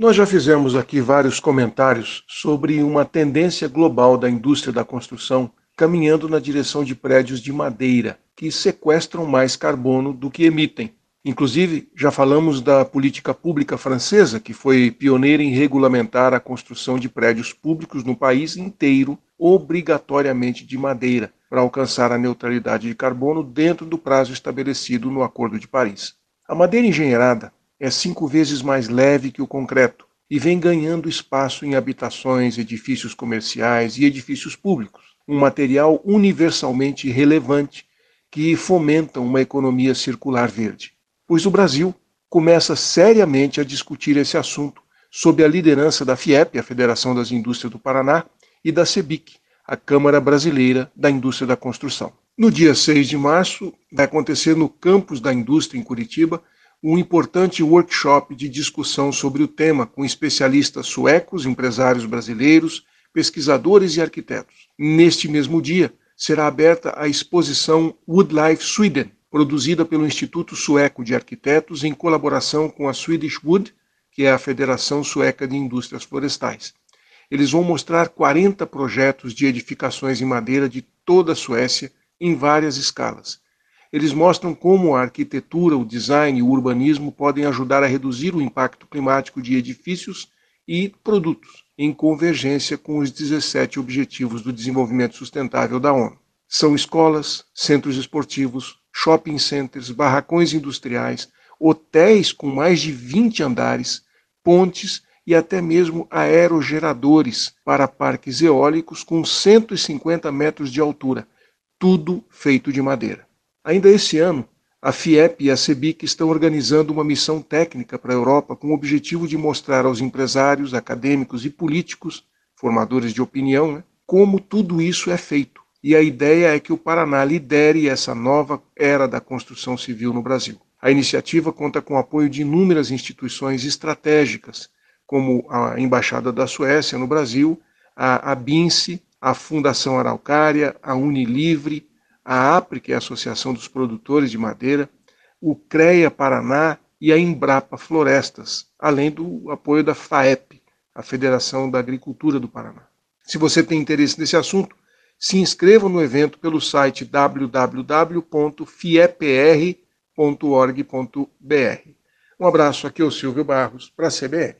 Nós já fizemos aqui vários comentários sobre uma tendência global da indústria da construção caminhando na direção de prédios de madeira, que sequestram mais carbono do que emitem. Inclusive, já falamos da política pública francesa, que foi pioneira em regulamentar a construção de prédios públicos no país inteiro, obrigatoriamente de madeira, para alcançar a neutralidade de carbono dentro do prazo estabelecido no Acordo de Paris. A madeira engenheirada é cinco vezes mais leve que o concreto e vem ganhando espaço em habitações, edifícios comerciais e edifícios públicos um material universalmente relevante que fomenta uma economia circular verde. Pois o Brasil começa seriamente a discutir esse assunto sob a liderança da FIEP, a Federação das Indústrias do Paraná, e da CEBIC, a Câmara Brasileira da Indústria da Construção. No dia 6 de março, vai acontecer no campus da indústria em Curitiba um importante workshop de discussão sobre o tema com especialistas suecos, empresários brasileiros, pesquisadores e arquitetos. Neste mesmo dia, será aberta a exposição Woodlife Sweden, produzida pelo Instituto Sueco de Arquitetos em colaboração com a Swedish Wood, que é a Federação Sueca de Indústrias Florestais. Eles vão mostrar 40 projetos de edificações em madeira de toda a Suécia em várias escalas. Eles mostram como a arquitetura, o design e o urbanismo podem ajudar a reduzir o impacto climático de edifícios e produtos em convergência com os 17 Objetivos do Desenvolvimento Sustentável da ONU. São escolas, centros esportivos, shopping centers, barracões industriais, hotéis com mais de 20 andares, pontes e até mesmo aerogeradores para parques eólicos com 150 metros de altura, tudo feito de madeira. Ainda esse ano, a FIEP e a CEBIC estão organizando uma missão técnica para a Europa com o objetivo de mostrar aos empresários, acadêmicos e políticos, formadores de opinião, né, como tudo isso é feito. E a ideia é que o Paraná lidere essa nova era da construção civil no Brasil. A iniciativa conta com o apoio de inúmeras instituições estratégicas, como a Embaixada da Suécia no Brasil, a ABINCE, a Fundação Araucária, a Unilivre, a APRE, que é a Associação dos Produtores de Madeira, o CREA Paraná e a Embrapa Florestas, além do apoio da FAEP, a Federação da Agricultura do Paraná. Se você tem interesse nesse assunto, se inscreva no evento pelo site www.fiepr.org.br. Um abraço, aqui é o Silvio Barros, para a CBN.